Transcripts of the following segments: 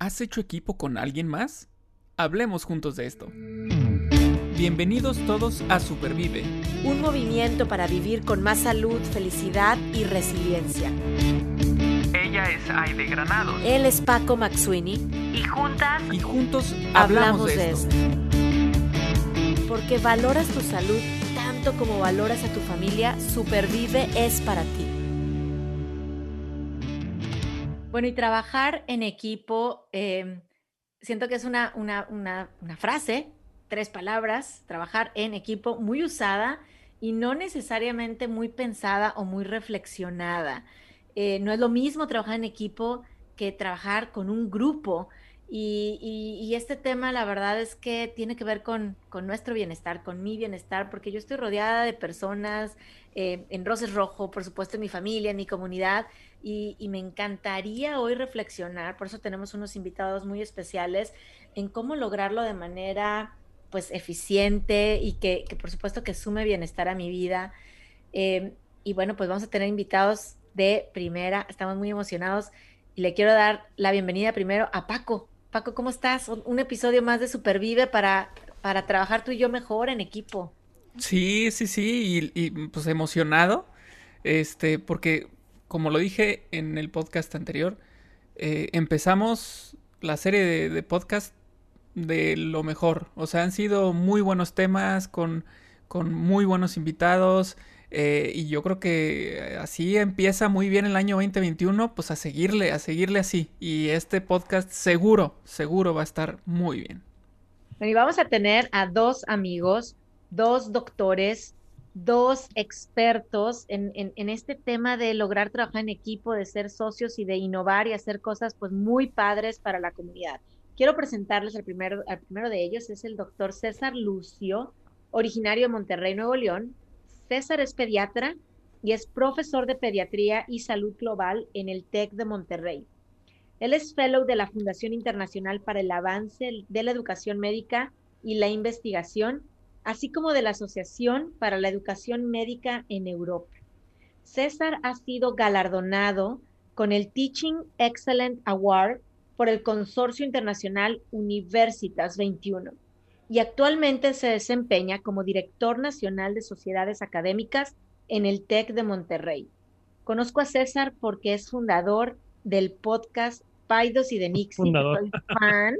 ¿Has hecho equipo con alguien más? Hablemos juntos de esto. Bienvenidos todos a Supervive. Un movimiento para vivir con más salud, felicidad y resiliencia. Ella es Aide Granados. Él es Paco Maxuini. Y juntas Y juntos hablamos, de, esto. Porque valoras tu salud tanto como valoras a tu familia, Supervive es para ti. Bueno, y trabajar en equipo, eh, siento que es una, una, una, una frase, tres palabras, trabajar en equipo muy usada y no necesariamente muy pensada o muy reflexionada. Eh, no es lo mismo trabajar en equipo que trabajar con un grupo. Y, este tema, la verdad es que tiene que ver con, con nuestro bienestar, con mi bienestar, porque yo estoy rodeada de personas eh, en Roses Rojo, por supuesto, en mi familia, en mi comunidad, y, me encantaría hoy reflexionar, por eso tenemos unos invitados muy especiales, en cómo lograrlo de manera pues eficiente y que, que por supuesto que sume bienestar a mi vida. Eh, y bueno, pues vamos a tener invitados de primera, estamos muy emocionados y le quiero dar la bienvenida primero a Paco. Paco, ¿cómo estás? Un, episodio más de Supervive para, para trabajar tú y yo mejor en equipo. Sí, sí, sí, y, y, pues emocionado, este, porque como lo dije en el podcast anterior, eh, empezamos la serie de, de podcast de lo mejor, o sea, han sido muy buenos temas con, con muy buenos invitados, eh, y yo creo que así empieza muy bien el año 2021, pues a seguirle, a seguirle así, y este podcast seguro, seguro va a estar muy bien. Y vamos a tener a dos amigos, dos doctores, dos expertos en, en- en este tema de lograr trabajar en equipo, de ser socios y de innovar y hacer cosas pues muy padres para la comunidad. Quiero presentarles al primero, al primero de ellos, es el doctor César Lucio, originario de Monterrey, Nuevo León. César es pediatra y es profesor de pediatría y salud global en el TEC de Monterrey. Él es fellow de la Fundación Internacional para el Avance de la Educación Médica y la Investigación, así como de la Asociación para la Educación Médica en Europa. César ha sido galardonado con el Teaching Excellent Award por el Consorcio Internacional Universitas 21 y actualmente se desempeña como director nacional de sociedades académicas en el TEC de Monterrey. Conozco a César porque es fundador del podcast Paidos y de Nixie. Fundador. Soy fan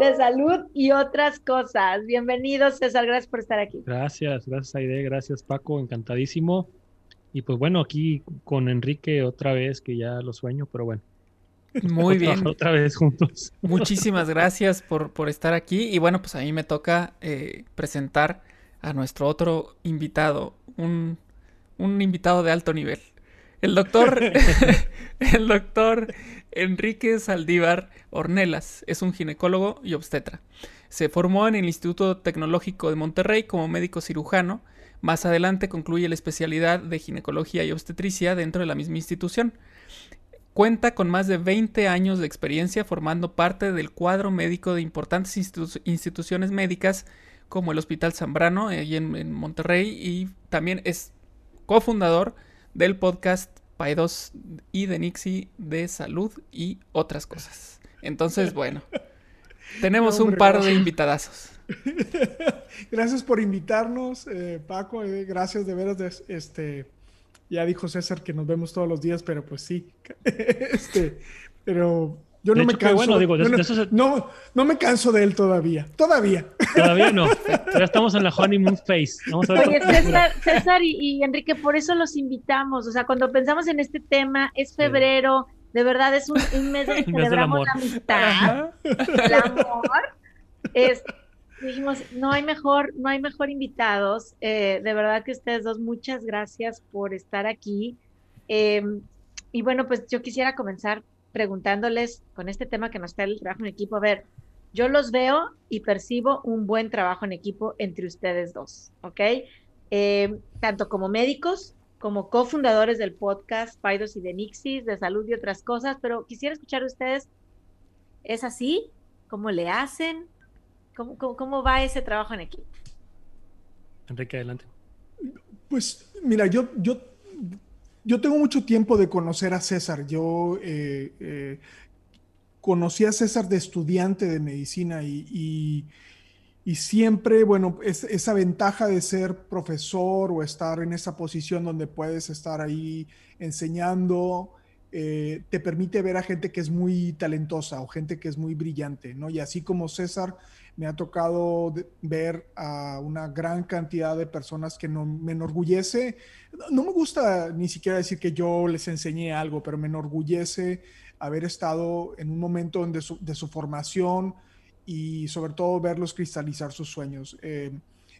de salud y otras cosas. Bienvenido, César. Gracias por estar aquí. Gracias, gracias Aide, gracias Paco, encantadísimo. Y pues bueno, aquí con Enrique otra vez, que ya lo sueño, pero bueno, Muy otra, bien. otra vez juntos. Muchísimas gracias por, por estar aquí. Y bueno, pues a mí me toca eh, presentar a nuestro otro invitado, un, un invitado de alto nivel. El doctor, el doctor Enrique Saldívar Ornelas es un ginecólogo y obstetra. Se formó en el Instituto Tecnológico de Monterrey como médico cirujano. Más adelante concluye la especialidad de ginecología y obstetricia dentro de la misma institución. Cuenta con más de 20 años de experiencia formando parte del cuadro médico de importantes institu- instituciones médicas como el Hospital Zambrano, ahí en, en Monterrey, y también es cofundador del podcast Paidos y de Nixie de salud y otras cosas. Entonces, bueno, tenemos No, un par de invitadazos. Gracias por invitarnos, eh, Paco. eh, gracias de veras. de- este, ya dijo César que nos vemos todos los días, pero pues sí. este, pero yo De no me hecho, canso. bueno, digo, de- yo no, de eso se- no, no me canso de él todavía. Todavía. Todavía no, ya estamos en la honeymoon phase. Vamos a ver Oye. César, César y, y Enrique, por eso los invitamos. O sea, cuando pensamos en este tema, es febrero, de verdad es un, un mes donde celebramos amor. la amistad, Ajá. el amor. Es, dijimos, no hay mejor, no hay mejor invitados. Eh, de verdad que ustedes dos, muchas gracias por estar aquí. Eh, y bueno, pues yo quisiera comenzar preguntándoles con este tema que nos trae el trabajo en equipo. A ver, yo los veo y percibo un buen trabajo en equipo entre ustedes dos, ¿ok? Eh, tanto como médicos, como cofundadores del podcast Paidos y de Nixis, de salud y otras cosas, pero quisiera escuchar de ustedes, ¿es así? ¿Cómo le hacen? ¿Cómo, cómo, cómo va ese trabajo en equipo? Enrique, adelante. Pues mira, yo, yo, yo tengo mucho tiempo de conocer a César. Yo eh, eh, conocí a César de estudiante de medicina y, y, siempre, bueno, esa ventaja de ser profesor o estar en esa posición donde puedes estar ahí enseñando, eh, te permite ver a gente que es muy talentosa o gente que es muy brillante, ¿no? Y así como César, me ha tocado ver a una gran cantidad de personas que no, me enorgullece. No me gusta ni siquiera decir que yo les enseñé algo, pero me enorgullece haber estado en un momento de su, formación y sobre todo verlos cristalizar sus sueños. Eh,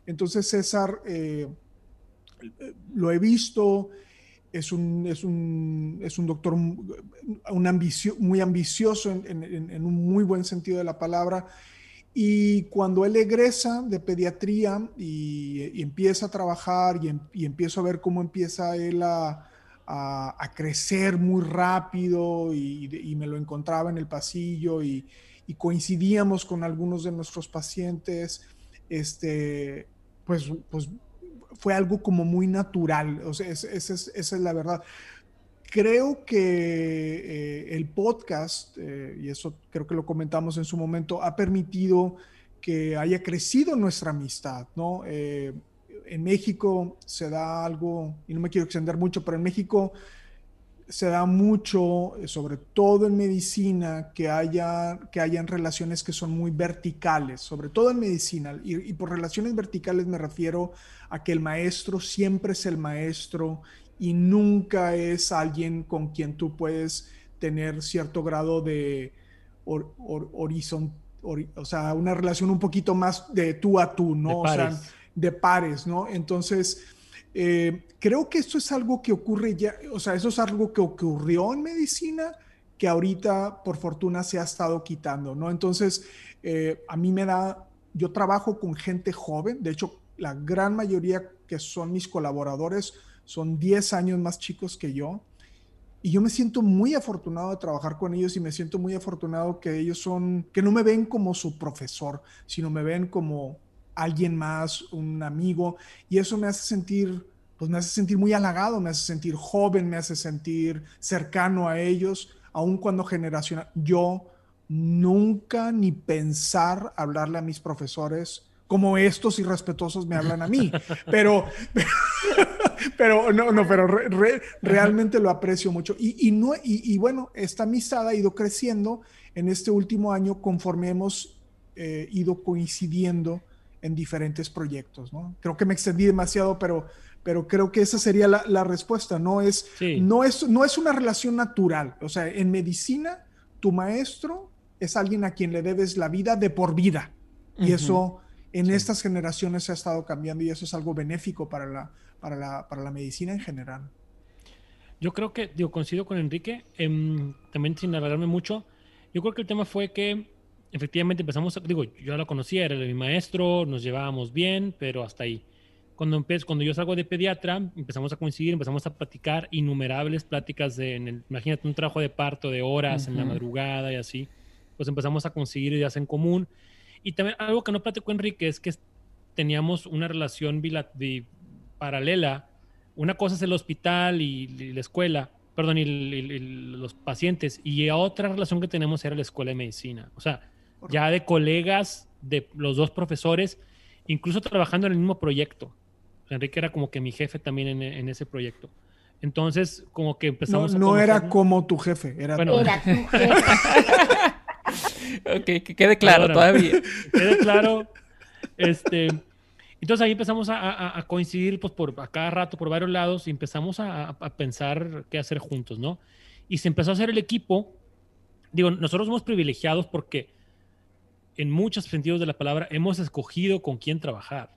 entonces César, eh, lo he visto, es un, es un, es un doctor un ambicio, muy ambicioso en, un muy buen sentido de la palabra. Y cuando él egresa de pediatría y, empieza a trabajar y, em, y, empiezo a ver cómo empieza él a, a, crecer muy rápido y, me lo encontraba en el pasillo y, coincidíamos con algunos de nuestros pacientes, este, pues, pues fue algo como muy natural, o sea, esa es la verdad creo que eh, el podcast, eh, y eso creo que lo comentamos en su momento, ha permitido que haya crecido nuestra amistad, ¿no? Eh, en México se da algo, y no me quiero extender mucho, pero en México se da mucho, sobre todo en medicina, que, haya, que hayan relaciones que son muy verticales, sobre todo en medicina. y por relaciones verticales me refiero a que el maestro siempre es el maestro y nunca es alguien con quien tú puedes tener cierto grado de horizonte, o sea, una relación un poquito más de tú a tú, ¿no? De pares. O sea, de pares, ¿no? Entonces, eh, creo que esto es algo que ocurre ya, o sea, eso es algo que ocurrió en medicina que ahorita, por fortuna, se ha estado quitando, ¿no? Entonces, eh, a mí me da, yo trabajo con gente joven, de hecho, la gran mayoría que son mis colaboradores son 10 años más chicos que yo. Y yo me siento muy afortunado de trabajar con ellos y me siento muy afortunado que ellos son, que no me ven como su profesor, sino me ven como alguien más, un amigo. Y eso me hace sentir, pues me hace sentir muy halagado, me hace sentir joven, me hace sentir cercano a ellos, aun cuando generacional. Yo nunca ni pensar hablarle a mis profesores como estos irrespetuosos me hablan a mí. Pero, pero no, no, pero realmente lo aprecio mucho. Y, no, y, bueno, esta amistad ha ido creciendo en este último año conforme hemos eh, ido coincidiendo en diferentes proyectos. ¿no? Creo que me extendí demasiado, pero, pero creo que esa sería la, respuesta. No es, no, es, no es una relación natural. O sea, en medicina, tu maestro es alguien a quien le debes la vida de por vida. Y eso en estas generaciones se ha estado cambiando y eso es algo benéfico para la, para la, para la medicina en general. Yo creo que, digo, coincido con Enrique, em, también sin alargarme mucho, yo creo que el tema fue que efectivamente empezamos, digo, yo lo conocía, era mi maestro, nos llevábamos bien, pero hasta ahí. Cuando, cuando yo salgo de pediatra, empezamos a coincidir, empezamos a platicar innumerables pláticas de, en el, imagínate, un trabajo de parto de horas en la madrugada y así, pues empezamos a conseguir ideas en común. Y también algo que no platicó Enrique es que teníamos una relación paralela. Una cosa es el hospital y, la escuela, perdón, y, los pacientes, y otra relación que tenemos era la escuela de medicina. O sea, ya de colegas de los dos profesores, incluso trabajando en el mismo proyecto. Enrique era como que mi jefe también en, ese proyecto. Entonces, como que empezamos no, No era como tu jefe, era, tu jefe. ok, que quede claro todavía. quede claro. Este, entonces ahí empezamos a, coincidir pues, por a cada rato por varios lados y empezamos a, pensar qué hacer juntos, ¿no? Y se empezó a hacer el equipo. Digo, nosotros somos privilegiados porque en muchos sentidos de la palabra hemos escogido con quién trabajar.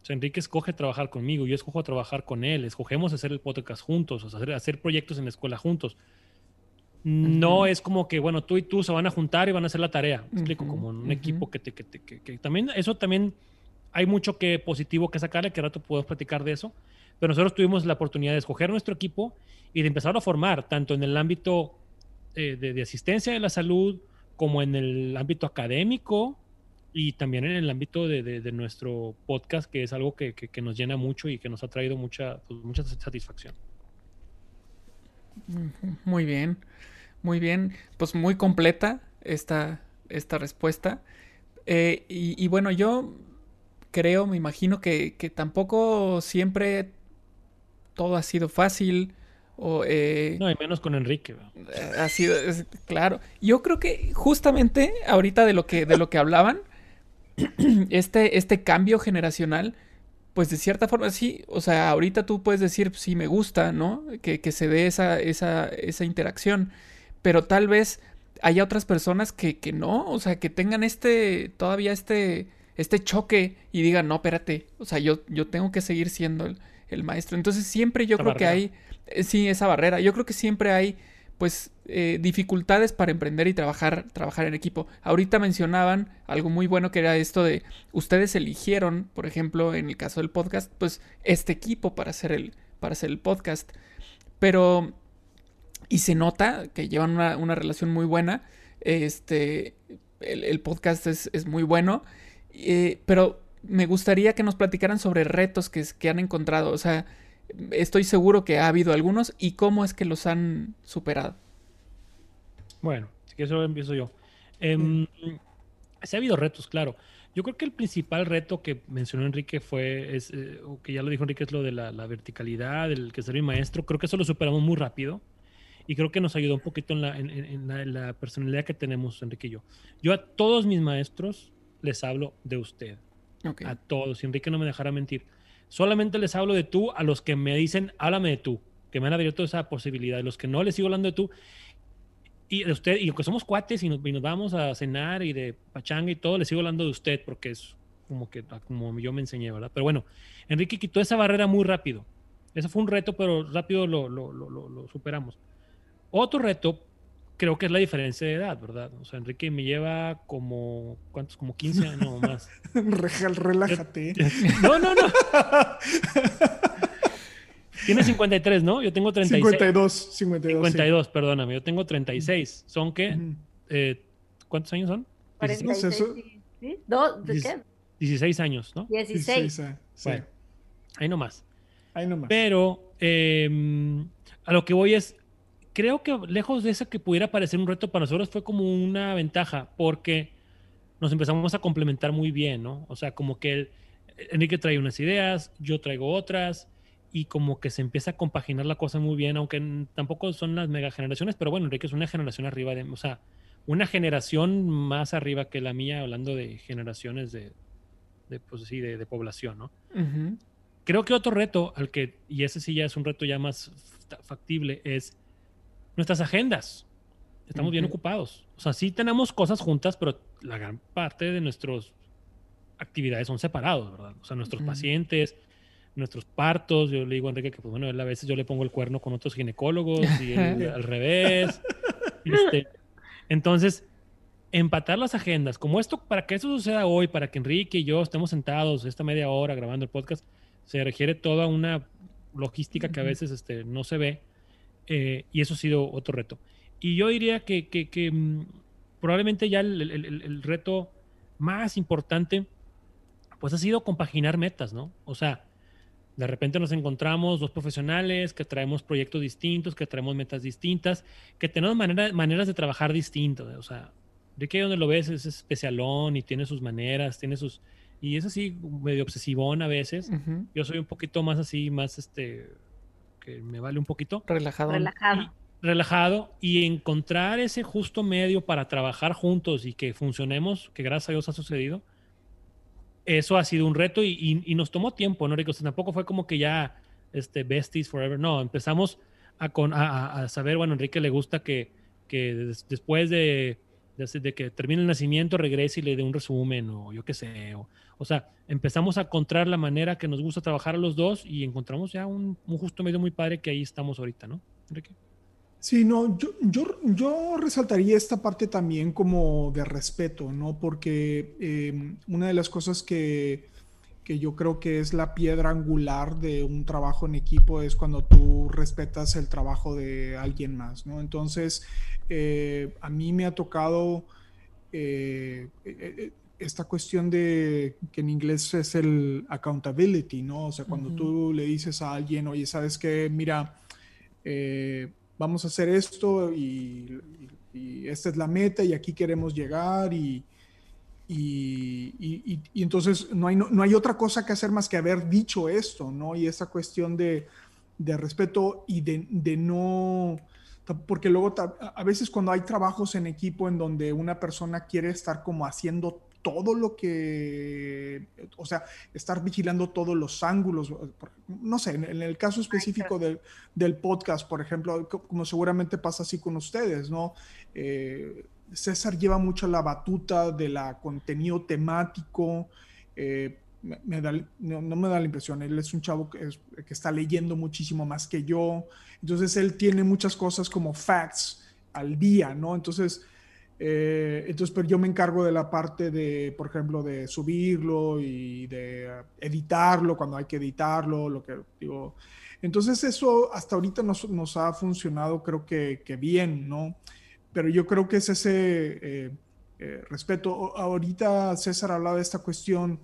O sea, Enrique escoge trabajar conmigo, yo escojo trabajar con él, escogemos hacer el podcast juntos, o sea, hacer, hacer proyectos en la escuela juntos. No es como que, bueno, tú y tú se van a juntar y van a hacer la tarea. explico, como un equipo que, te, que, que, también, eso también hay mucho que positivo que sacarle, que rato podemos platicar de eso. Pero nosotros tuvimos la oportunidad de escoger nuestro equipo y de empezar a formar, tanto en el ámbito eh, de, asistencia de la salud, como en el ámbito académico y también en el ámbito de, nuestro podcast, que es algo que, nos llena mucho y que nos ha traído mucha, pues, mucha satisfacción. Muy bien. Muy bien, pues muy completa esta, esta respuesta. Eh, y, bueno, yo creo, me imagino que tampoco siempre todo ha sido fácil. O, eh, no, y menos con Enrique. Ha sido, claro. Yo creo que justamente ahorita de lo que, de lo que hablaban, este, este cambio generacional, pues de cierta forma sí, o sea, ahorita tú puedes decir, sí, me gusta, ¿no? Que, que se dé esa, esa, esa interacción, pero tal vez haya otras personas que, que no, o sea, que tengan este, todavía este, este choque y digan, no, espérate, o sea, yo, yo tengo que seguir siendo el, el maestro. Entonces siempre yo creo que hay, eh, sí, esa barrera, yo creo que siempre hay pues eh, dificultades para emprender y trabajar, trabajar en equipo. Ahorita mencionaban algo muy bueno que era esto de ustedes eligieron, por ejemplo, en el caso del podcast, pues este equipo para hacer el, para hacer el podcast. Pero, y se nota que llevan una, relación muy buena. Este, el, podcast es, es, muy bueno. Eh, pero me gustaría que nos platicaran sobre retos que, que han encontrado. O sea, estoy seguro que ha habido algunos y cómo es que los han superado. Bueno, si que eso empiezo yo. Eh, sí ha habido retos, claro. Yo creo que el principal reto que mencionó Enrique fue, es, eh, o que ya lo dijo Enrique, es lo de la, verticalidad, el que ser mi maestro. Creo que eso lo superamos muy rápido y creo que nos ayudó un poquito en la, en la, personalidad que tenemos, Enrique y yo. Yo a todos mis maestros les hablo de usted. A todos. Y Enrique no me dejará mentir. Solamente les hablo de tú a los que me dicen, háblame de tú, que me han abierto esa posibilidad. Los que no les sigo hablando de tú. Y de usted, y aunque somos cuates y nos, vamos a cenar y de pachanga y todo, les sigo hablando de usted porque es como que como yo me enseñé, ¿verdad? Pero bueno, Enrique quitó esa barrera muy rápido. Eso fue un reto, pero rápido lo, lo, lo superamos. Otro reto creo que es la diferencia de edad, ¿verdad? O sea, Enrique me lleva como, ¿cuántos? Como 15 años o más. Relájate. No, no, no. Tiene 53, ¿no? Yo tengo 36. 52, 52. 52, perdóname. Yo tengo 36. ¿Son qué? Eh, ¿Cuántos años son? 46. ¿Sí? ¿Do? ¿De qué? 16 años, ¿no? 16. Ah, sí. Bueno, ahí nomás. Ahí nomás. Pero eh, a lo que voy es, creo que lejos de eso que pudiera parecer un reto para nosotros fue como una ventaja porque nos empezamos a complementar muy bien, ¿no? O sea, como que Enrique trae unas ideas, yo traigo otras y como que se empieza a compaginar la cosa muy bien, aunque tampoco son las mega generaciones, pero bueno, Enrique es una generación arriba de, o sea, una generación más arriba que la mía, hablando de generaciones de, de pues sí, de, población, ¿no? Creo que otro reto al que, y ese sí ya es un reto ya más factible, es nuestras agendas. Estamos bien ocupados. O sea, sí tenemos cosas juntas, pero la gran parte de nuestras actividades son separados, ¿verdad? O sea, nuestros pacientes, nuestros partos. Yo le digo a Enrique que, pues bueno, a veces yo le pongo el cuerno con otros ginecólogos y al revés. Este, entonces, empatar las agendas, como esto, para que eso suceda hoy, para que Enrique y yo estemos sentados esta media hora grabando el podcast, se requiere toda una logística que a veces este, no se ve eh, y eso ha sido otro reto. Y yo diría que, que, mm, probablemente ya el, el, el, reto más importante, pues ha sido compaginar metas, ¿no? O sea, de repente nos encontramos dos profesionales que traemos proyectos distintos, que traemos metas distintas, que tenemos manera, maneras de trabajar distintas. O sea, de que donde lo ves es especialón y tiene sus maneras, tiene sus... Y es así medio obsesivón a veces. Yo soy un poquito más así, más este que me vale un poquito. Relajado. Relajado. Y, relajado y encontrar ese justo medio para trabajar juntos y que funcionemos, que gracias a Dios ha sucedido. Eso ha sido un reto y, y, nos tomó tiempo, ¿no, Rico? tampoco fue como que ya este, besties forever. No, empezamos a, con, a, a saber, bueno, Enrique le gusta que, que después de de que termine el nacimiento regrese y le dé un resumen o yo qué sé. O, o, sea, empezamos a encontrar la manera que nos gusta trabajar a los dos y encontramos ya un, un justo medio muy padre que ahí estamos ahorita, ¿no? Enrique. Sí, no, yo, yo, yo, resaltaría esta parte también como de respeto, ¿no? Porque eh, una de las cosas que que yo creo que es la piedra angular de un trabajo en equipo, es cuando tú respetas el trabajo de alguien más, ¿no? Entonces, eh, a mí me ha tocado eh, eh, esta cuestión de que en inglés es el accountability, ¿no? O sea, cuando tú le dices a alguien, oye, ¿sabes qué? Mira, vamos a hacer esto y, y esta es la meta y aquí queremos llegar y, y, entonces no hay, no, hay otra cosa que hacer más que haber dicho esto, ¿no? Y esa cuestión de, de respeto y de, de, no, porque luego a veces cuando hay trabajos en equipo en donde una persona quiere estar como haciendo todo lo que, o sea, estar vigilando todos los ángulos, no sé, en, el caso específico del, del, podcast, por ejemplo, como seguramente pasa así con ustedes, ¿no? Eh, César lleva mucho la batuta de la contenido temático. Eh, no, me da la impresión, él es un chavo que, que, está leyendo muchísimo más que yo. Entonces él tiene muchas cosas como facts al día, ¿no? Entonces, eh, entonces pero yo me encargo de la parte de, por ejemplo, de subirlo y de editarlo cuando hay que editarlo, lo que digo. Entonces eso hasta ahorita nos, nos ha funcionado creo que, que bien, ¿no? Pero yo creo que es ese eh, eh, respeto. Ahorita César hablaba de esta cuestión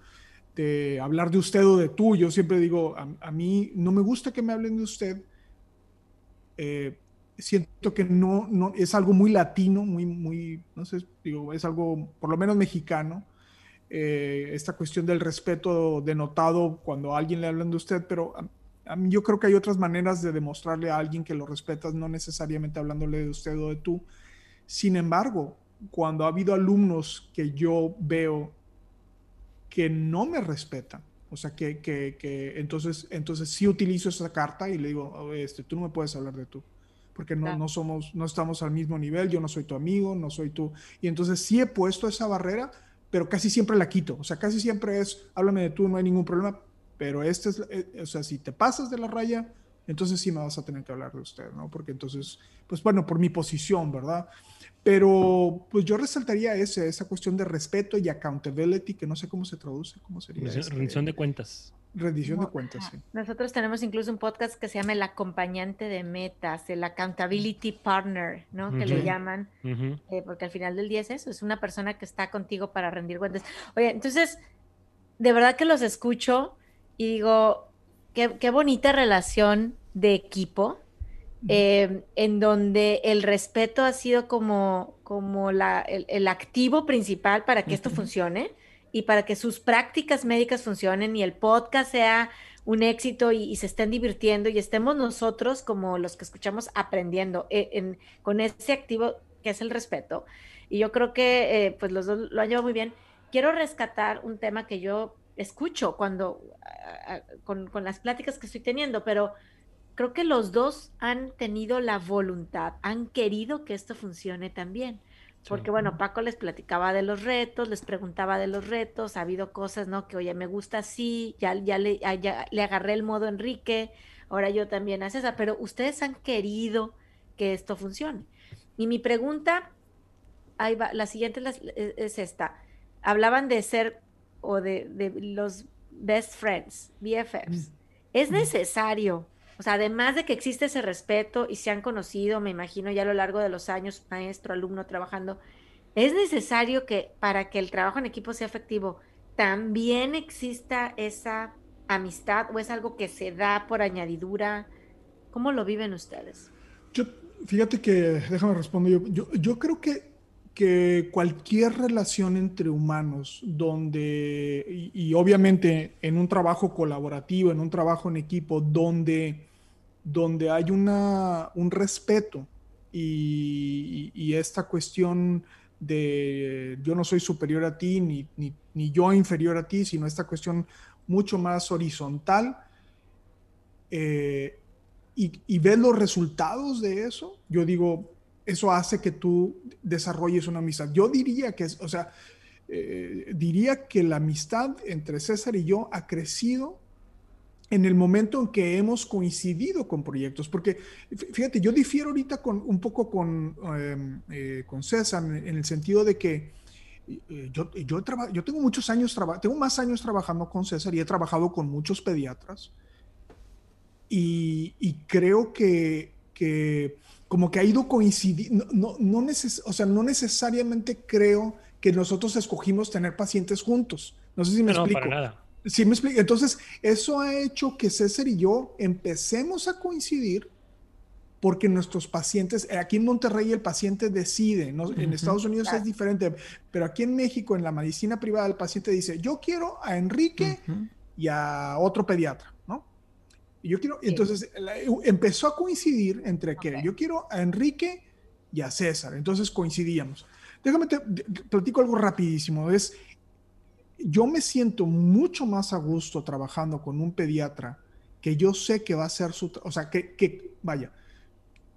de hablar de usted o de tú. Yo siempre digo, a, mí no me gusta que me hablen de usted. Eh, siento que no, no, es algo muy latino, muy, muy, no sé, digo, es algo por lo menos mexicano. esta cuestión del respeto denotado cuando a alguien le hablan de usted, pero a, yo creo que hay otras maneras de demostrarle a alguien que lo respetas, no necesariamente hablándole de usted o de tú, sin embargo, cuando ha habido alumnos que yo veo que no me respetan, o sea, que, que, entonces, entonces sí utilizo esa carta y le digo, oh, este, tú no me puedes hablar de tú, porque no, no, somos, no estamos al mismo nivel, yo no soy tu amigo, no soy tú. Y entonces sí he puesto esa barrera, pero casi siempre la quito. O sea, casi siempre es, háblame de tú, no hay ningún problema, pero este es, eh, o sea, si te pasas de la raya, entonces sí me vas a tener que hablar de usted, ¿no? Porque entonces, pues bueno, por mi posición, ¿verdad? Pero pues yo resaltaría ese, esa cuestión de respeto y accountability, que no sé cómo se traduce, cómo sería. Este rendición de cuentas. Rendición de cuentas, sí. Nosotros tenemos incluso un podcast que se llama El acompañante de metas, el accountability partner, ¿no? Que le llaman, eh, porque al final del día es eso, es una persona que está contigo para rendir cuentas. Oye, entonces, de verdad que los escucho y digo, qué, qué bonita relación de equipo, Em, en donde el respeto ha sido como, como la, el, activo principal para que esto funcione y para que sus prácticas médicas funcionen y el podcast sea un éxito y, se estén divirtiendo y estemos nosotros como los que escuchamos aprendiendo eh, con ese activo que es el respeto. Y yo creo que eh, pues los dos lo han llevado muy bien. Quiero rescatar un tema que yo escucho cuando, con, con las pláticas que estoy teniendo, pero creo que los dos han tenido la voluntad, han querido que esto funcione también. Porque bueno, Paco les platicaba de los retos, les preguntaba de los retos, ha habido cosas, ¿no? Que oye, me gusta así, ya, ya, le, ya le agarré el modo Enrique, ahora yo también a César, pero ustedes han querido que esto funcione. Y mi pregunta, ahí va, la siguiente es esta. Hablaban de ser o de, de los best friends, BFFs. ¿Es necesario o sea, además de que existe ese respeto y se han conocido, me imagino, ya a lo largo de los años, maestro, alumno trabajando, es necesario que para que el trabajo en equipo sea efectivo, también exista esa amistad o es algo que se da por añadidura. ¿Cómo lo viven ustedes? Yo, fíjate que, déjame responder, yo, yo, creo que, que cualquier relación entre humanos donde, y, y, obviamente en un trabajo colaborativo, en un trabajo en equipo, donde donde hay una, un respeto y, esta cuestión de yo no soy superior a ti ni, ni, yo inferior a ti, sino esta cuestión mucho más horizontal eh, y, y ves los resultados de eso, yo digo, eso hace que tú desarrolles una amistad. Yo diría que, o sea, eh, diría que la amistad entre César y yo ha crecido en el momento en que hemos coincidido con proyectos, porque fíjate, yo difiero ahorita con, un poco con, em, eh, con César en, el sentido de que eh, yo, yo, yo, tengo muchos años, tengo más años trabajando con César y he trabajado con muchos pediatras y, y creo que, que, como que ha ido coincidiendo, no, no, o sea, no necesariamente creo que nosotros escogimos tener pacientes juntos. No sé si me explico. Para nada. Sí, me explico. Entonces, eso ha hecho que César y yo empecemos a coincidir porque nuestros pacientes, eh, aquí en Monterrey el paciente decide, en Estados Unidos es diferente, pero aquí en México, en la medicina privada, el paciente dice, yo quiero a Enrique y a otro pediatra, ¿no? Y yo quiero, entonces empezó a coincidir entre que yo quiero a Enrique y a César, entonces coincidíamos. Déjame te, platico algo rapidísimo, es, yo me siento mucho más a gusto trabajando con un pediatra que yo sé que va a ser su, o sea, que, que vaya,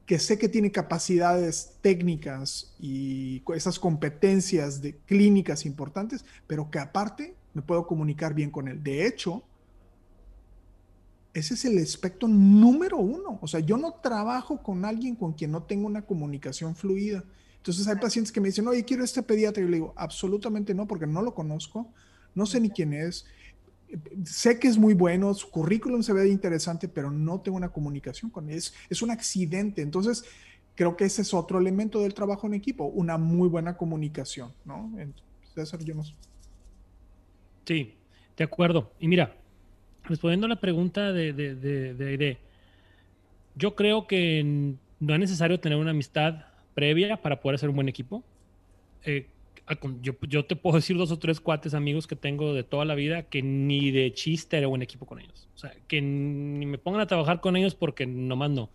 que sé que tiene capacidades técnicas y esas competencias de clínicas importantes, pero que aparte me puedo comunicar bien con él. De hecho, ese es el aspecto número uno. O sea, yo no trabajo con alguien con quien no tengo una comunicación fluida. Entonces hay pacientes que me dicen, oye, quiero este pediatra. Y yo le digo, absolutamente no, porque no lo conozco, no sé ni quién es sé que es muy bueno, su currículum se ve interesante, pero no tengo una comunicación con él. Es, es un accidente. Entonces, creo que ese es otro elemento del trabajo en equipo, una muy buena comunicación, ¿no? César, yo no Sí, de acuerdo. Y mira, respondiendo a la pregunta de, de, de, de yo creo que no es necesario tener una amistad previa para poder hacer un buen equipo. Eh, yo, te puedo decir dos o tres cuates amigos que tengo de toda la vida que ni de chiste era buen equipo con ellos. O sea, que ni me pongan a trabajar con ellos porque nomás no.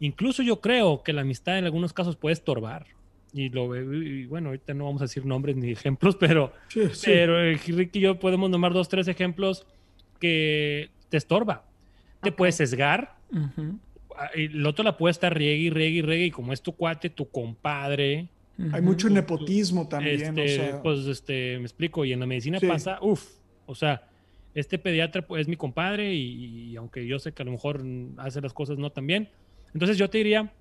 Incluso yo creo que la amistad en algunos casos puede estorbar. Y lo y bueno, ahorita no vamos a decir nombres ni ejemplos, pero, pero eh, Ricky y yo podemos nomar dos, tres ejemplos que te estorba. Te puedes sesgar. Ah, y el otro la puede estar riegue y riegue y riegue. Y como es tu cuate, tu compadre, hay mucho nepotismo también. Este, pues, este, me explico, y en la medicina pasa, uff, o sea, este pediatra pues, es mi compadre y, aunque yo sé que a lo mejor hace las cosas no tan bien, entonces yo te diría,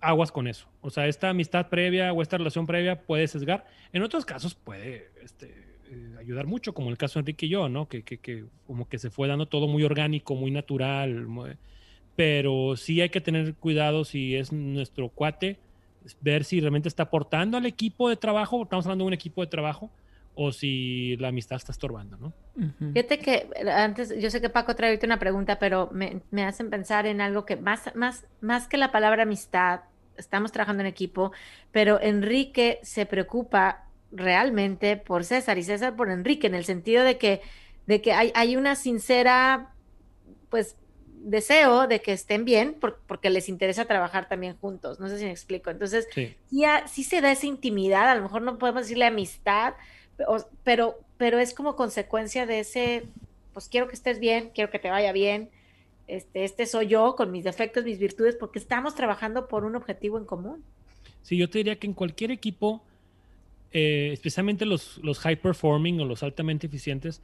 aguas con eso. O sea, esta amistad previa o esta relación previa puede sesgar. En otros casos puede este, eh, ayudar mucho, como el caso de Enrique y yo, ¿no? Que, que, que, como que se fue dando todo muy orgánico, muy natural. pero sí hay que tener cuidado si es nuestro cuate ver si realmente está aportando al equipo de trabajo, estamos hablando de un equipo de trabajo, o si la amistad está estorbando, ¿no? Fíjate que antes, yo sé que Paco trae una pregunta, pero me, me, hacen pensar en algo que más, más, más que la palabra amistad, estamos trabajando en equipo, pero Enrique se preocupa realmente por César y César por Enrique, en el sentido de que, de que hay, hay una sincera, pues, deseo de que estén bien porque les interesa trabajar también juntos. No sé si me explico. Entonces, sí. sí, se da esa intimidad, a lo mejor no podemos decirle amistad, pero, pero es como consecuencia de ese, pues quiero que estés bien, quiero que te vaya bien. Este, este soy yo con mis defectos, mis virtudes, porque estamos trabajando por un objetivo en común. Sí, yo te diría que en cualquier equipo, eh, especialmente los, los high performing o los altamente eficientes,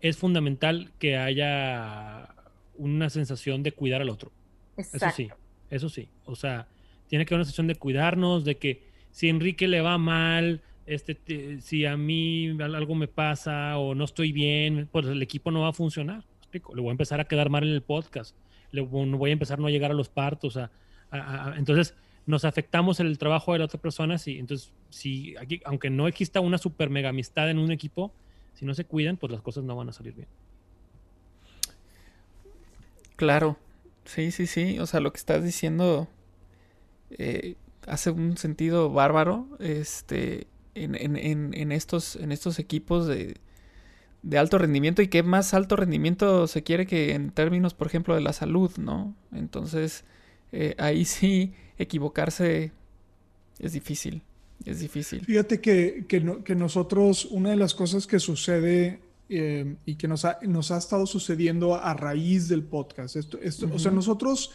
es fundamental que haya una sensación de cuidar al otro. Eso sí, eso sí. O sea, tiene que haber una sensación de cuidarnos, de que si Enrique le va mal, este, si a mí algo me pasa o no estoy bien, pues el equipo no va a funcionar. Le voy a empezar a quedar mal en el podcast. Le voy a empezar a no llegar a los partos. entonces, nos afectamos en el trabajo de la otra persona. Sí, entonces, si aquí, aunque no exista una super mega amistad en un equipo, si no se cuidan, pues las cosas no van a salir bien. Claro, sí, sí, sí. O sea, lo que estás diciendo eh, hace un sentido bárbaro. Este. En, en, en, estos, en estos equipos de, de alto rendimiento y qué más alto rendimiento se quiere que en términos, por ejemplo, de la salud, ¿no? Entonces, eh, ahí sí equivocarse es difícil, es difícil. Fíjate que, que, que, nosotros, una de las cosas que sucede eh, y que nos ha, nos ha estado sucediendo a raíz del podcast. Esto, esto, O sea, nosotros,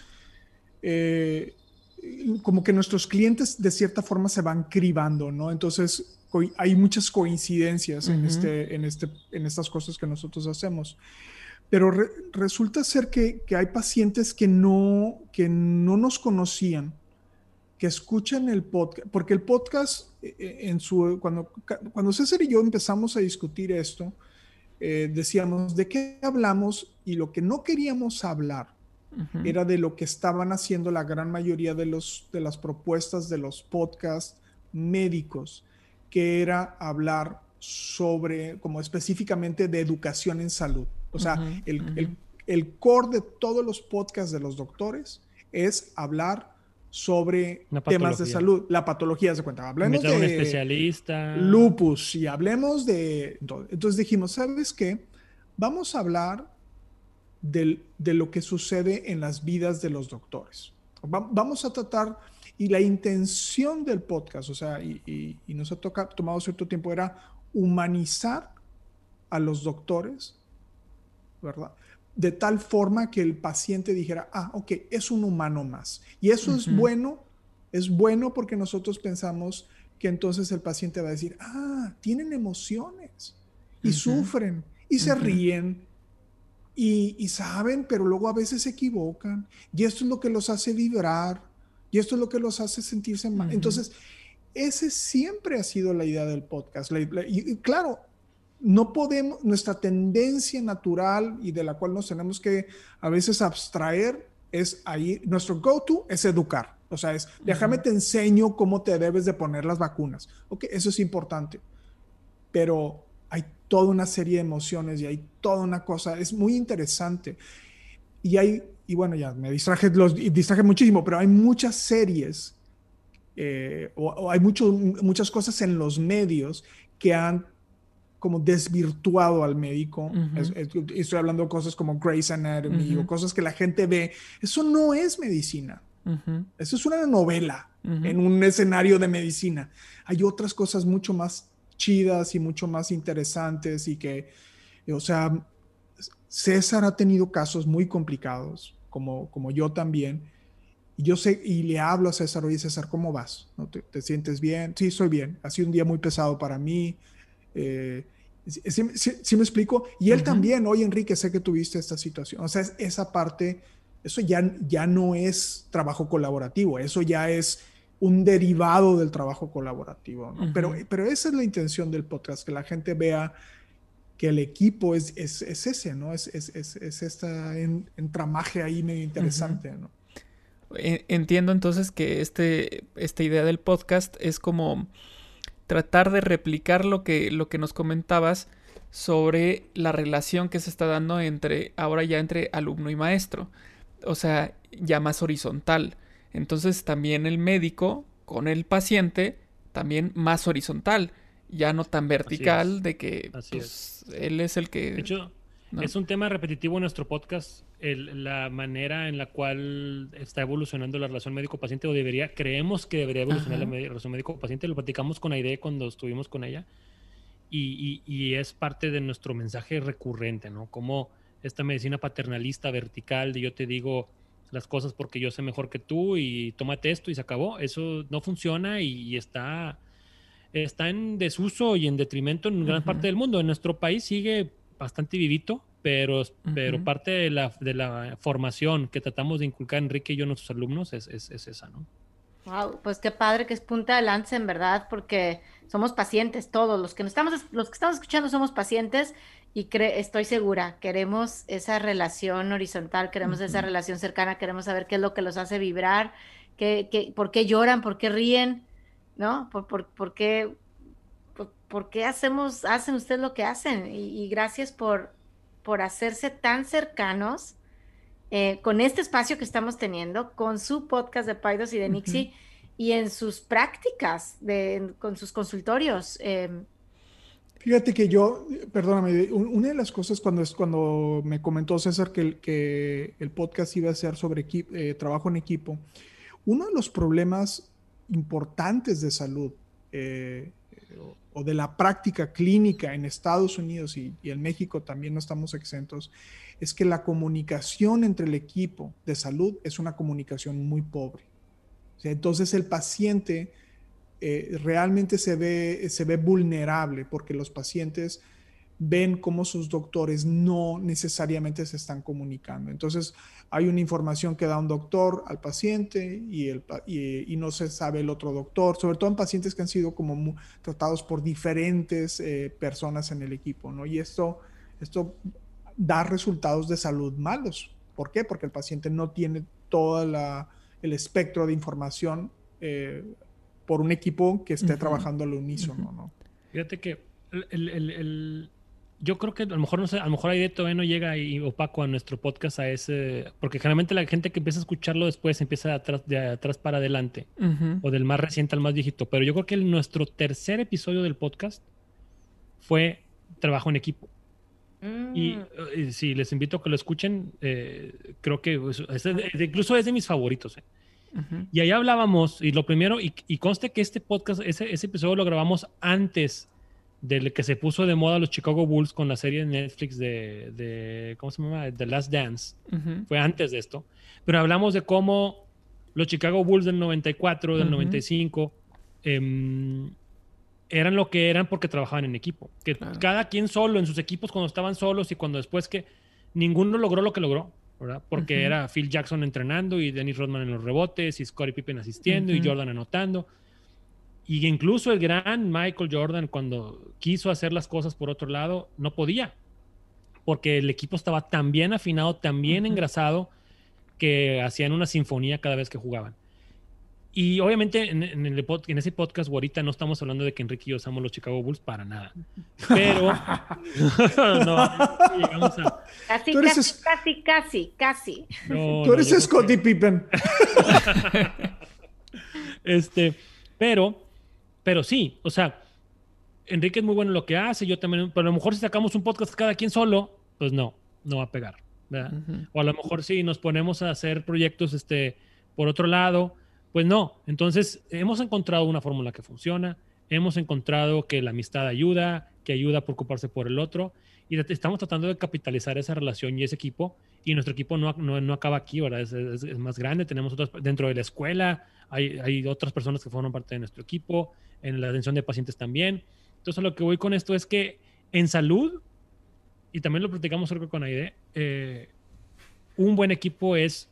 eh, como que nuestros clientes de cierta forma se van cribando, ¿no? Entonces, hay muchas coincidencias en, este, en, este, en estas cosas que nosotros hacemos. Pero resulta ser que, que, hay pacientes que no, que no nos conocían, que escuchan el podcast, porque el podcast, eh, en su, cuando, cuando César y yo empezamos a discutir esto, eh, decíamos, ¿de qué hablamos? Y lo que no queríamos hablar era de lo que estaban haciendo la gran mayoría de, los, de las propuestas de los podcasts médicos, que era hablar sobre, como específicamente de educación en salud. O sea, el, el, el core de todos los podcasts de los doctores es hablar sobre temas de salud, la patología se cuenta. Hablemos de un especialista. lupus y hablemos de... Entonces dijimos, ¿sabes qué? Vamos a hablar de lo que sucede en las vidas de los doctores. vamos a tratar, y la intención del podcast, o sea, y, nos ha tomado cierto tiempo, era humanizar a los doctores, ¿verdad? De tal forma que el paciente dijera, ah, ok, es un humano más. Y eso es bueno, es bueno porque nosotros pensamos que entonces el paciente va a decir, ah, tienen emociones y sufren y se ríen y, saben, pero luego a veces se equivocan y esto es lo que los hace vibrar y esto es lo que los hace sentirse mal. Entonces, ese siempre ha sido la idea del podcast. y claro, no podemos, nuestra tendencia natural y de la cual nos tenemos que a veces abstraer es ahí, nuestro go-to es educar. O sea, es, déjame te enseño cómo te debes de poner las vacunas. Ok, eso es importante. Pero hay toda una serie de emociones y hay toda una cosa, es muy interesante. Y hay, y bueno, ya me distraje, los, distraje muchísimo, pero hay muchas series eh, o, hay mucho, muchas cosas en los medios que han como desvirtuado al médico. estoy hablando de cosas como Grey's Anatomy o cosas que la gente ve. Eso no es medicina. Eso es una novela en un escenario de medicina. Hay otras cosas mucho más chidas y mucho más interesantes y que, o sea, César ha tenido casos muy complicados, como, como yo también. Y yo sé, y le hablo a César, oye César, ¿cómo vas? ¿No te, te, sientes bien? Sí, estoy bien. Ha sido un día muy pesado para mí. Eh, ¿Sí, me explico? Y él también, oye Enrique, sé que tuviste esta situación. O sea, esa parte, eso ya, ya no es trabajo colaborativo, eso ya es un derivado del trabajo colaborativo. pero, pero esa es la intención del podcast, que la gente vea que el equipo es, es, es ese, ¿no? Es, es, es este entramaje ahí medio interesante, ¿no? Entiendo entonces que este, esta idea del podcast es como tratar de replicar lo que, lo que nos comentabas sobre la relación que se está dando entre, ahora ya entre alumno y maestro. O sea, ya más horizontal. Entonces también el médico con el paciente, también más horizontal, ya no tan vertical de que pues, él es el que... Es un tema repetitivo en nuestro podcast, la manera en la cual está evolucionando la relación médico-paciente, o debería, creemos que debería evolucionar la relación médico-paciente, lo platicamos con Aide cuando estuvimos con ella, y, es parte de nuestro mensaje recurrente, ¿no? Como esta medicina paternalista, vertical, de yo te digo las cosas porque yo sé mejor que tú y tómate esto y se acabó, eso no funciona y, está, está en desuso y en detrimento en gran parte del mundo. En nuestro país sigue bastante vivito, pero, pero parte de la, de la formación que tratamos de inculcar Enrique y yo a nuestros alumnos es, es, esa, ¿no? Wow, pues qué padre que es punta de lanza en verdad, porque somos pacientes todos, los que, estamos, los que estamos escuchando somos pacientes y estoy segura, queremos esa relación horizontal, queremos esa relación cercana, queremos saber qué es lo que los hace vibrar, qué, qué, por qué lloran, por qué ríen, ¿no? Por, por, por qué ¿por qué hacemos, hacen ustedes lo que hacen? Y, gracias por, por hacerse tan cercanos eh, con este espacio que estamos teniendo, con su podcast de Paidos y de Nixie y en sus prácticas, de, con sus consultorios. Em. Fíjate que yo, perdóname, una de las cosas cuando, cuando me comentó César que el, que el podcast iba a ser sobre eh, trabajo en equipo, uno de los problemas importantes de salud eh, o de la práctica clínica en Estados Unidos y, en México también no estamos exentos, es que la comunicación entre el equipo de salud es una comunicación muy pobre. entonces el paciente eh, realmente se ve, se ve vulnerable porque los pacientes ven cómo sus doctores no necesariamente se están comunicando. Entonces, hay una información que da un doctor al paciente y, el, y, no se sabe el otro doctor, sobre todo en pacientes que han sido como tratados por diferentes eh, personas en el equipo, ¿no? Y esto, esto da resultados de salud malos. ¿Por qué? Porque el paciente no tiene todo el espectro de información eh, por un equipo que esté trabajando al unísono, ¿no? Fíjate que el yo creo que a lo mejor no sé, a lo mejor Aide todavía no llega y opaco a nuestro podcast a ese, porque generalmente la gente que empieza a escucharlo después empieza de atrás, de atrás para adelante, o del más reciente al más viejito. Pero yo creo que nuestro tercer episodio del podcast fue trabajo en equipo. Y, mm. si les invito a que lo escuchen, eh, creo que incluso es de mis favoritos. Eh. Y ahí hablábamos, y lo primero, y, conste que este podcast, ese, ese, episodio lo grabamos antes del que se puso de moda los Chicago Bulls con la serie de Netflix de, de ¿cómo se llama? The Last Dance. Fue antes de esto. Pero hablamos de cómo los Chicago Bulls del 94, del 95, em, eran lo que eran porque trabajaban en equipo. Que cada quien solo, en sus equipos cuando estaban solos y cuando después que ninguno logró lo que logró. Porque era Phil Jackson entrenando y Dennis Rodman en los rebotes y Scottie Pippen asistiendo y Jordan anotando. Y incluso el gran Michael Jordan, cuando quiso hacer las cosas por otro lado, no podía. Porque el equipo estaba tan bien afinado, tan bien engrasado, que hacían una sinfonía cada vez que jugaban. Y obviamente en, el, en, ese podcast ahorita no estamos hablando de que Enrique y yo somos los Chicago Bulls para nada. Pero no, llegamos a... Casi, casi, casi, casi, casi. Tú eres Scottie Pippen. este, pero, pero sí, o sea, Enrique es muy bueno en lo que hace, yo también, pero a lo mejor si sacamos un podcast cada quien solo, pues no, no va a pegar. O a lo mejor si nos ponemos a hacer proyectos este, por otro lado pues no, entonces hemos encontrado una fórmula que funciona, hemos encontrado que la amistad ayuda, que ayuda a preocuparse por el otro y estamos tratando de capitalizar esa relación y ese equipo y nuestro equipo no, no, acaba aquí, ¿verdad? Es, más grande, tenemos otros dentro de la escuela, hay, hay, otras personas que forman parte de nuestro equipo, en la atención de pacientes también. Entonces lo que voy con esto es que en salud, y también lo platicamos creo con Aide, eh, un buen equipo es,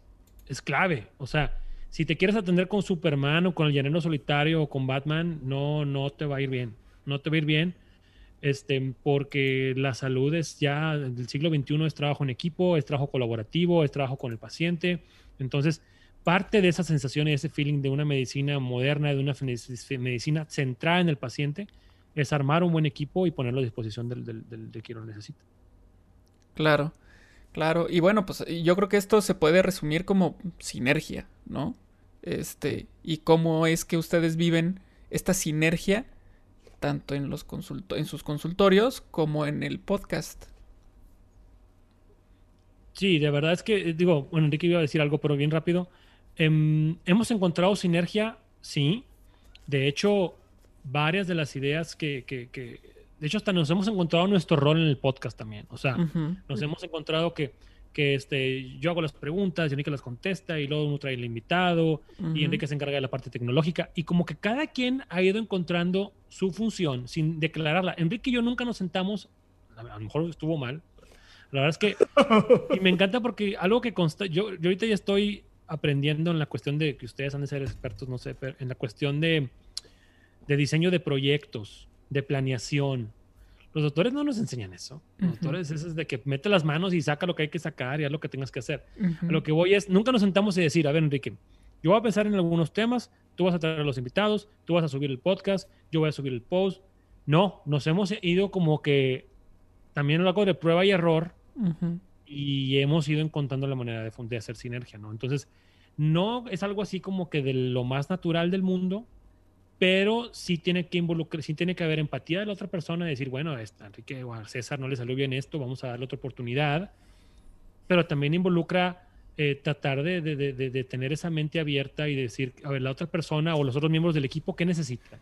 es clave, o sea, si te quieres atender con Superman o con el llanero solitario o con Batman, no, no te va a ir bien. No te va a ir bien. Este, porque la salud es ya del siglo XXI es trabajo en equipo, es trabajo colaborativo, es trabajo con el paciente. Entonces, parte de esa sensación y ese feeling de una medicina moderna, de una medicina centrada en el paciente, es armar un buen equipo y ponerlo a disposición del, del, del, que lo necesita. Claro. Claro, y bueno, pues yo creo que esto se puede resumir como sinergia, ¿no? Este, y cómo es que ustedes viven esta sinergia tanto en los en sus consultorios como en el podcast. Sí, de verdad es que, digo, bueno, Enrique iba a decir algo, pero bien rápido. Em, hemos encontrado sinergia, sí. De hecho, varias de las ideas que, que, de hecho, hasta nos hemos encontrado nuestro rol en el podcast también. O sea, nos hemos encontrado que, que este, yo hago las preguntas, y Enrique las contesta, y luego uno trae el invitado, y Enrique se encarga de la parte tecnológica. Y como que cada quien ha ido encontrando su función sin declararla. Enrique y yo nunca nos sentamos, a lo mejor estuvo mal. La verdad es que, y me encanta porque algo que consta, yo, yo ahorita ya estoy aprendiendo en la cuestión de que ustedes han de ser expertos, no sé, pero en la cuestión de, de diseño de proyectos de planeación. Los doctores no nos enseñan eso. Los doctores es de que mete las manos y saca lo que hay que sacar y haz lo que tengas que hacer. Lo que voy es, nunca nos sentamos y decir, a ver, Enrique, yo voy a pensar en algunos temas, tú vas a traer a los invitados, tú vas a subir el podcast, yo voy a subir el post. No, nos hemos ido como que también lo hago de prueba y error y hemos ido encontrando la manera de, de hacer sinergia, ¿no? Entonces, no es algo así como que de lo más natural del mundo, pero sí tiene que involucrar, sí tiene que haber empatía de la otra persona, decir, bueno, a Enrique o a César no le salió bien esto, vamos a darle otra oportunidad, pero también involucra eh, tratar de, de, de, tener esa mente abierta y decir, a ver, la otra persona o los otros miembros del equipo, ¿qué necesitan?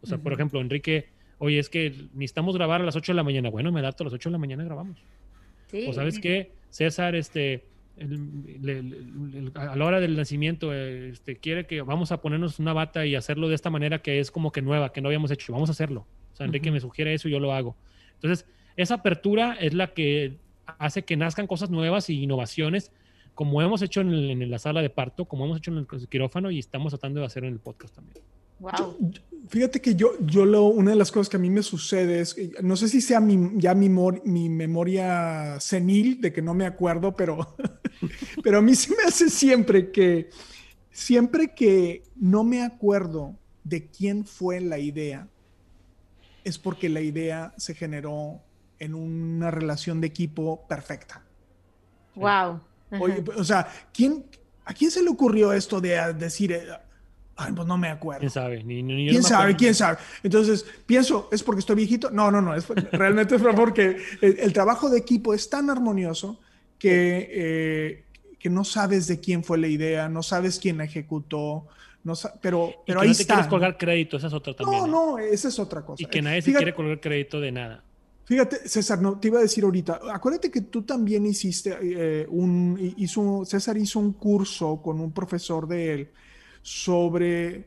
O sea, por ejemplo, Enrique, oye, es que necesitamos grabar a las 8 de la mañana. Bueno, me adapto a las 8 de la mañana grabamos. O sabes qué, César, este, a la hora del nacimiento este, quiere que vamos a ponernos una bata y hacerlo de esta manera que es como que nueva, que no habíamos hecho. Vamos a hacerlo. O sea, Enrique me sugiere eso y yo lo hago. Entonces, esa apertura es la que hace que nazcan cosas nuevas y innovaciones, como hemos hecho en, la sala de parto, como hemos hecho en el quirófano y estamos tratando de hacer en el podcast también. Wow. fíjate que yo, yo lo, una de las cosas que a mí me sucede es, no sé si sea mi, ya mi, mi memoria senil de que no me acuerdo, pero, pero a mí se me hace siempre que, siempre que no me acuerdo de quién fue la idea, es porque la idea se generó en una relación de equipo perfecta. Wow. Oye, o sea, ¿quién, ¿a quién se le ocurrió esto de decir, eh, ay, pues no me acuerdo? ¿Quién sabe? ¿Quién sabe? ¿Quién sabe? Entonces, pienso, ¿es porque estoy viejito? No, no, no, es, realmente es porque el, el, trabajo de equipo es tan armonioso que, eh, que no sabes de quién fue la idea, no sabes quién la ejecutó, no, pero, pero ahí no te está. quieres colgar crédito, esa es otra también. No, no, esa es otra cosa. Y que nadie se quiere colgar crédito de nada. Fíjate, César, no, te iba a decir ahorita, acuérdate que tú también hiciste eh, un, hizo, César hizo un curso con un profesor de él sobre,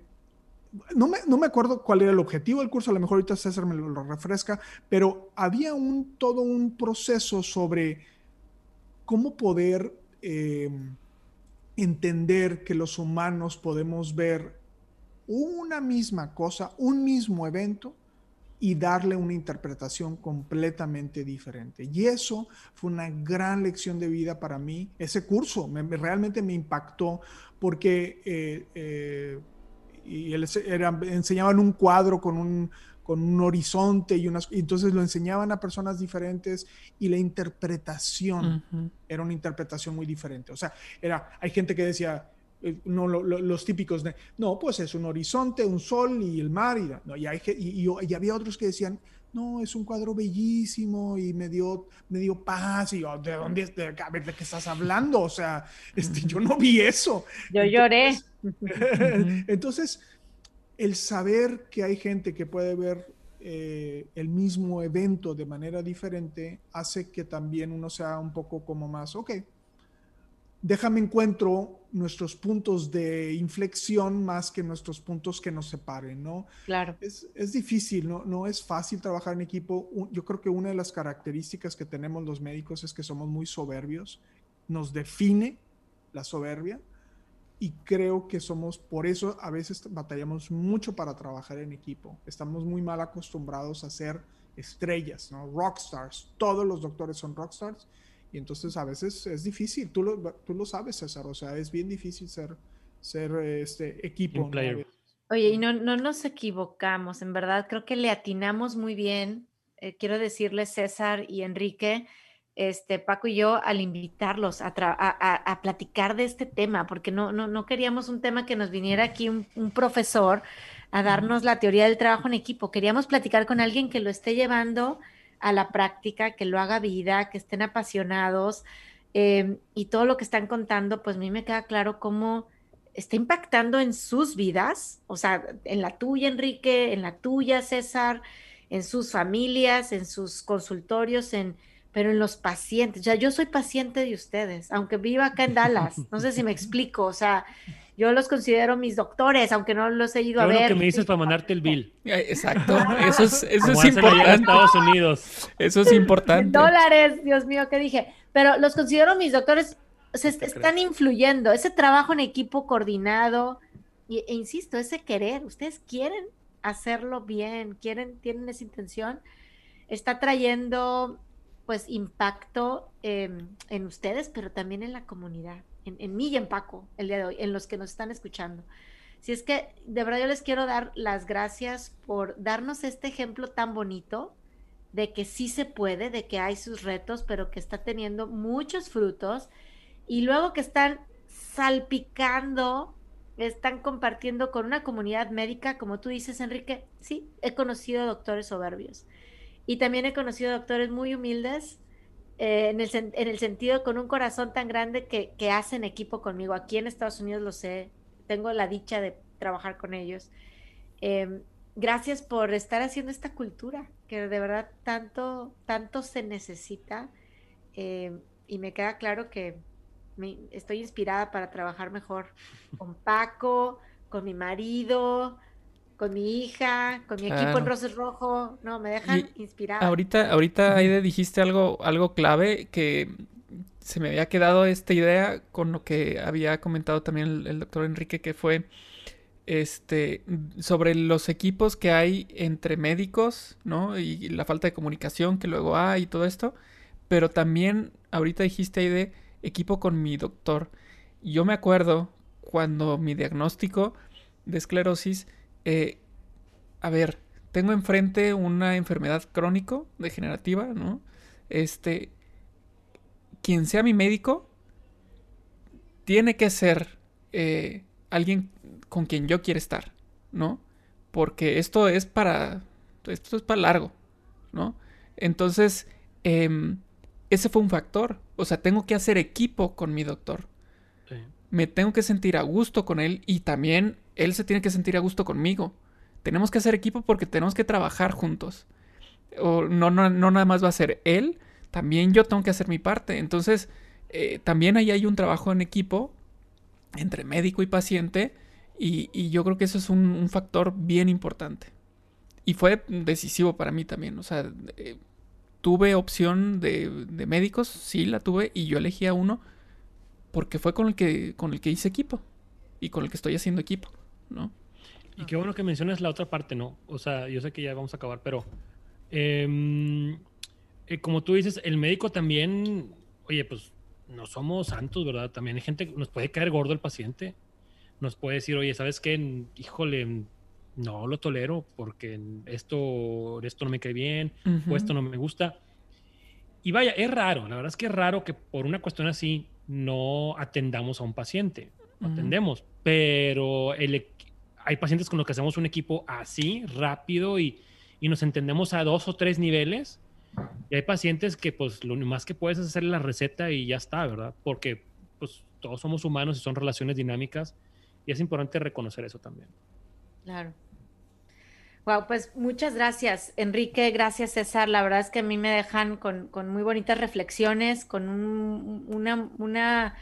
no me, no me acuerdo cuál era el objetivo del curso, a lo mejor ahorita César me lo, refresca, pero había un, todo un proceso sobre cómo poder eh, entender que los humanos podemos ver una misma cosa, un mismo evento, y darle una interpretación completamente diferente. Y eso fue una gran lección de vida para mí. Ese curso me, realmente me impactó porque eh, eh, y era, enseñaban un cuadro con un, con un horizonte y unas, entonces lo enseñaban a personas diferentes y la interpretación era una interpretación muy diferente. O sea, era, hay gente que decía, eh, no los típicos de, no, pues es un horizonte, un sol y el mar, y, no, y, hay, y, había otros que decían, no, es un cuadro bellísimo y me dio, me dio paz, y yo, ¿de dónde, de, de qué estás hablando? O sea, este, yo no vi eso. Yo lloré. Entonces, el saber que hay gente que puede ver eh, el mismo evento de manera diferente hace que también uno sea un poco como más, ok, déjame encuentro nuestros puntos de inflexión más que nuestros puntos que nos separen, ¿no? Claro. Es, es, difícil, ¿no? No es fácil trabajar en equipo. Yo creo que una de las características que tenemos los médicos es que somos muy soberbios. Nos define la soberbia y creo que somos, por eso a veces batallamos mucho para trabajar en equipo. Estamos muy mal acostumbrados a ser estrellas, ¿no? Rockstars. Todos los doctores son rockstars y entonces a veces es difícil, tú lo, tú lo sabes, César, o sea, es bien difícil ser, ser este equipo. Oye, y no, no nos equivocamos, en verdad, creo que le atinamos muy bien. Eh, quiero decirle, César y Enrique, este, Paco y yo, al invitarlos a, a, platicar de este tema, porque no, no, no, queríamos un tema que nos viniera aquí un, un profesor a darnos la teoría del trabajo en equipo. Queríamos platicar con alguien que lo esté llevando a la práctica, que lo haga vida, que estén apasionados em, y todo lo que están contando, pues a mí me queda claro cómo está impactando en sus vidas, o sea, en la tuya, Enrique, en la tuya, César, en sus familias, en sus consultorios, en, pero en los pacientes. Ya yo soy paciente de ustedes, aunque viva acá en Dallas. No sé si me explico, o sea, yo los considero mis doctores, aunque no los he ido a ver. Lo que me dices para mandarte el bill. Exacto, eso es, eso es importante. Estados Unidos. Eso es importante. Dólares, Dios mío, ¿qué dije? Pero los considero mis doctores, se están influyendo. Ese trabajo en equipo coordinado, e, insisto, ese querer, ustedes quieren hacerlo bien, quieren, tienen esa intención, está trayendo pues impacto en ustedes, pero también en la comunidad en, mí y en Paco el día de hoy, en los que nos están escuchando. Si es que de verdad yo les quiero dar las gracias por darnos este ejemplo tan bonito de que sí se puede, de que hay sus retos, pero que está teniendo muchos frutos y luego que están salpicando, están compartiendo con una comunidad médica, como tú dices, Enrique, sí, he conocido doctores soberbios y también he conocido doctores muy humildes eh, en, el, en, el, sentido con un corazón tan grande que, que, hacen equipo conmigo. Aquí en Estados Unidos lo sé, tengo la dicha de trabajar con ellos. Em, gracias por estar haciendo esta cultura que de verdad tanto, tanto se necesita em, y me queda claro que me, estoy inspirada para trabajar mejor con Paco, con mi marido, con mi hija, con mi equipo en Roses Rojo, no, me dejan inspirada. Ahorita, ahorita Aide dijiste algo, algo clave que se me había quedado esta idea con lo que había comentado también el, doctor Enrique, que fue este sobre los equipos que hay entre médicos, ¿no? Y la falta de comunicación que luego hay y todo esto. Pero también ahorita dijiste ahí de equipo con mi doctor. Yo me acuerdo cuando mi diagnóstico de esclerosis eh, a ver, tengo enfrente una enfermedad crónico degenerativa, ¿no? Este, quien sea mi médico, tiene que ser eh, alguien con quien yo quiero estar, ¿no? Porque esto es para, esto es para largo, ¿no? Entonces, em, ese fue un factor. O sea, tengo que hacer equipo con mi doctor. Me tengo que sentir a gusto con él y también él se tiene que sentir a gusto conmigo. Tenemos que hacer equipo porque tenemos que trabajar juntos. O no, no, no nada más va a ser él, también yo tengo que hacer mi parte. Entonces, eh, también ahí hay un trabajo en equipo entre médico y paciente y, yo creo que eso es un, factor bien importante. Y fue decisivo para mí también. O sea, eh, tuve opción de, médicos, sí la tuve, y yo elegí a uno porque fue con el que, con el que hice equipo y con el que estoy haciendo equipo, ¿no? Y qué bueno que mencionas la otra parte, ¿no? O sea, yo sé que ya vamos a acabar, pero em, eh, como tú dices, el médico también, oye, pues no somos santos, ¿verdad? También hay gente, nos puede caer gordo el paciente, nos puede decir, oye, ¿sabes qué? Híjole, no lo tolero porque esto, esto no me cae bien o esto no me gusta. Y vaya, es raro, la verdad es que es raro que por una cuestión así no atendamos a un paciente. Atendemos, pero el, hay pacientes con los que hacemos un equipo así, rápido y, y, nos entendemos a dos o tres niveles. Y hay pacientes que pues lo más que puedes es hacer la receta y ya está, ¿verdad? Porque pues todos somos humanos y son relaciones dinámicas y es importante reconocer eso también. Claro. Wow, pues muchas gracias, Enrique. Gracias, César. La verdad es que a mí me dejan con, muy bonitas reflexiones, con una, una,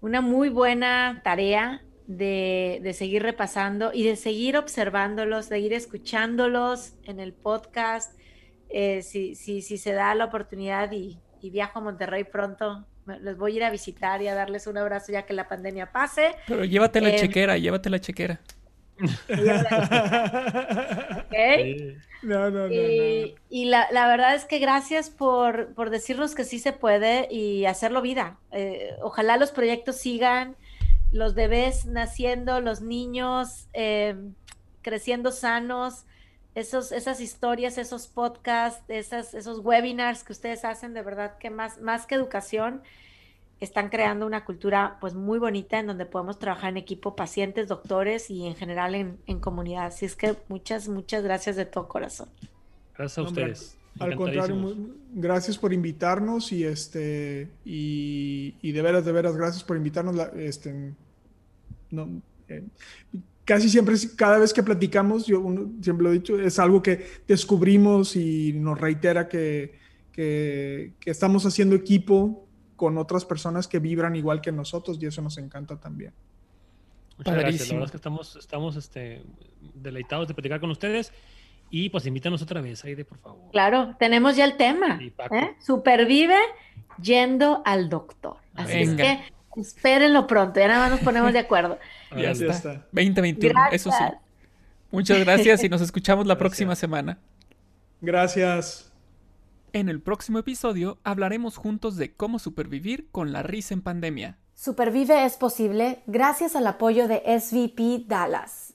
una, muy buena tarea de, de, seguir repasando y de seguir observándolos, de ir escuchándolos en el podcast. Eh, si, si, si, se da la oportunidad y, y viajo a Monterrey pronto, les voy a ir a visitar y a darles un abrazo ya que la pandemia pase. Pero llévate la em, chequera, llévate la chequera. No, no, no, y, la, verdad es que gracias por, decirnos que sí se puede y hacerlo vida. Eh, ojalá los proyectos sigan, los bebés naciendo, los niños eh, creciendo sanos, esos, esas historias, esos podcasts, esas, esos webinars que ustedes hacen, de verdad que más, más que educación, están creando una cultura pues muy bonita en donde podemos trabajar en equipo, pacientes, doctores y en general en, comunidad. Así es que muchas, muchas gracias de todo corazón. Gracias a ustedes. Al contrario, gracias por invitarnos y este y, de veras, de veras, gracias por invitarnos. Este, no, eh, casi siempre, cada vez que platicamos, yo siempre lo he dicho, es algo que descubrimos y nos reitera que, que, que estamos haciendo equipo con otras personas que vibran igual que nosotros y eso nos encanta también. Muchas gracias. La verdad es que estamos, estamos este, deleitados de platicar con ustedes. Y pues invítanos otra vez, Aide, por favor. Claro, tenemos ya el tema. ¿eh? Supervive yendo al doctor. Así es que espérenlo pronto, ya nada más nos ponemos de acuerdo. ya, está. 2021, eso sí. Muchas gracias y nos escuchamos la próxima semana. Gracias. En el próximo episodio hablaremos juntos de cómo supervivir con la risa en pandemia. Supervive es posible gracias al apoyo de SVP Dallas.